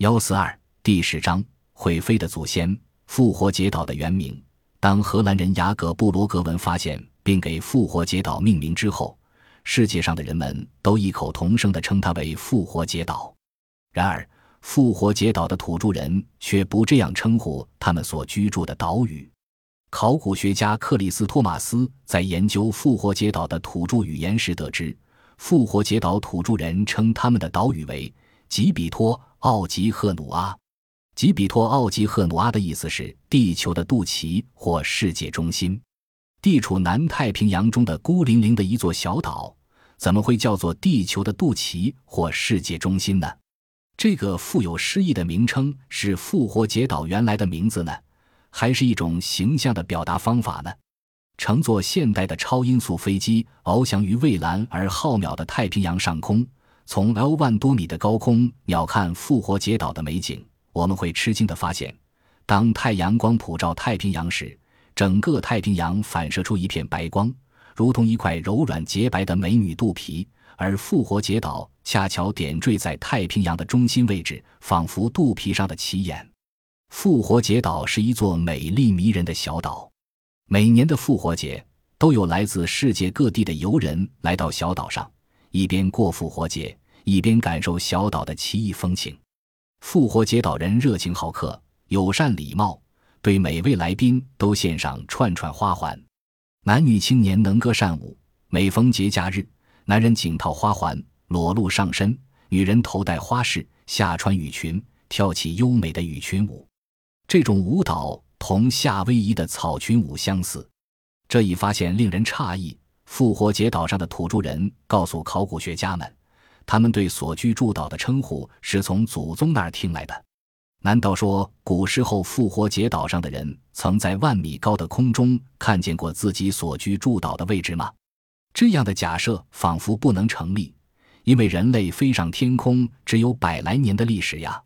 幺四二第十章：会飞的祖先，复活节岛的原名。当荷兰人雅各布罗格文发现并给复活节岛命名之后，世界上的人们都异口同声地称它为复活节岛。然而，复活节岛的土著人却不这样称呼他们所居住的岛屿。考古学家克里斯托马斯在研究复活节岛的土著语言时得知，复活节岛土著人称他们的岛屿为吉比托。奥吉赫努阿，吉比托奥吉赫努阿的意思是地球的肚脐或世界中心。地处南太平洋中的孤零零的一座小岛，怎么会叫做地球的肚脐或世界中心呢？这个富有诗意的名称是复活节岛原来的名字呢，还是一种形象的表达方法呢？乘坐现代的超音速飞机翱翔于蔚蓝而浩渺的太平洋上空。从 L 万多米的高空鸟瞰复活节岛的美景，我们会吃惊地发现，当太阳光普照太平洋时，整个太平洋反射出一片白光，如同一块柔软洁白的美女肚皮，而复活节岛恰巧点缀在太平洋的中心位置，仿佛肚皮上的奇眼。复活节岛是一座美丽迷人的小岛，每年的复活节都有来自世界各地的游人来到小岛上，一边过复活节。一边感受小岛的奇异风情，复活节岛人热情好客、友善礼貌，对每位来宾都献上串串花环。男女青年能歌善舞，每逢节假日，男人颈套花环，裸露上身；女人头戴花饰，下穿雨裙，跳起优美的雨裙舞。这种舞蹈同夏威夷的草裙舞相似。这一发现令人诧异。复活节岛上的土著人告诉考古学家们。他们对所居住岛的称呼是从祖宗那儿听来的。难道说古时候复活节岛上的人曾在万米高的空中看见过自己所居住岛的位置吗？这样的假设仿佛不能成立，因为人类飞上天空只有百来年的历史呀。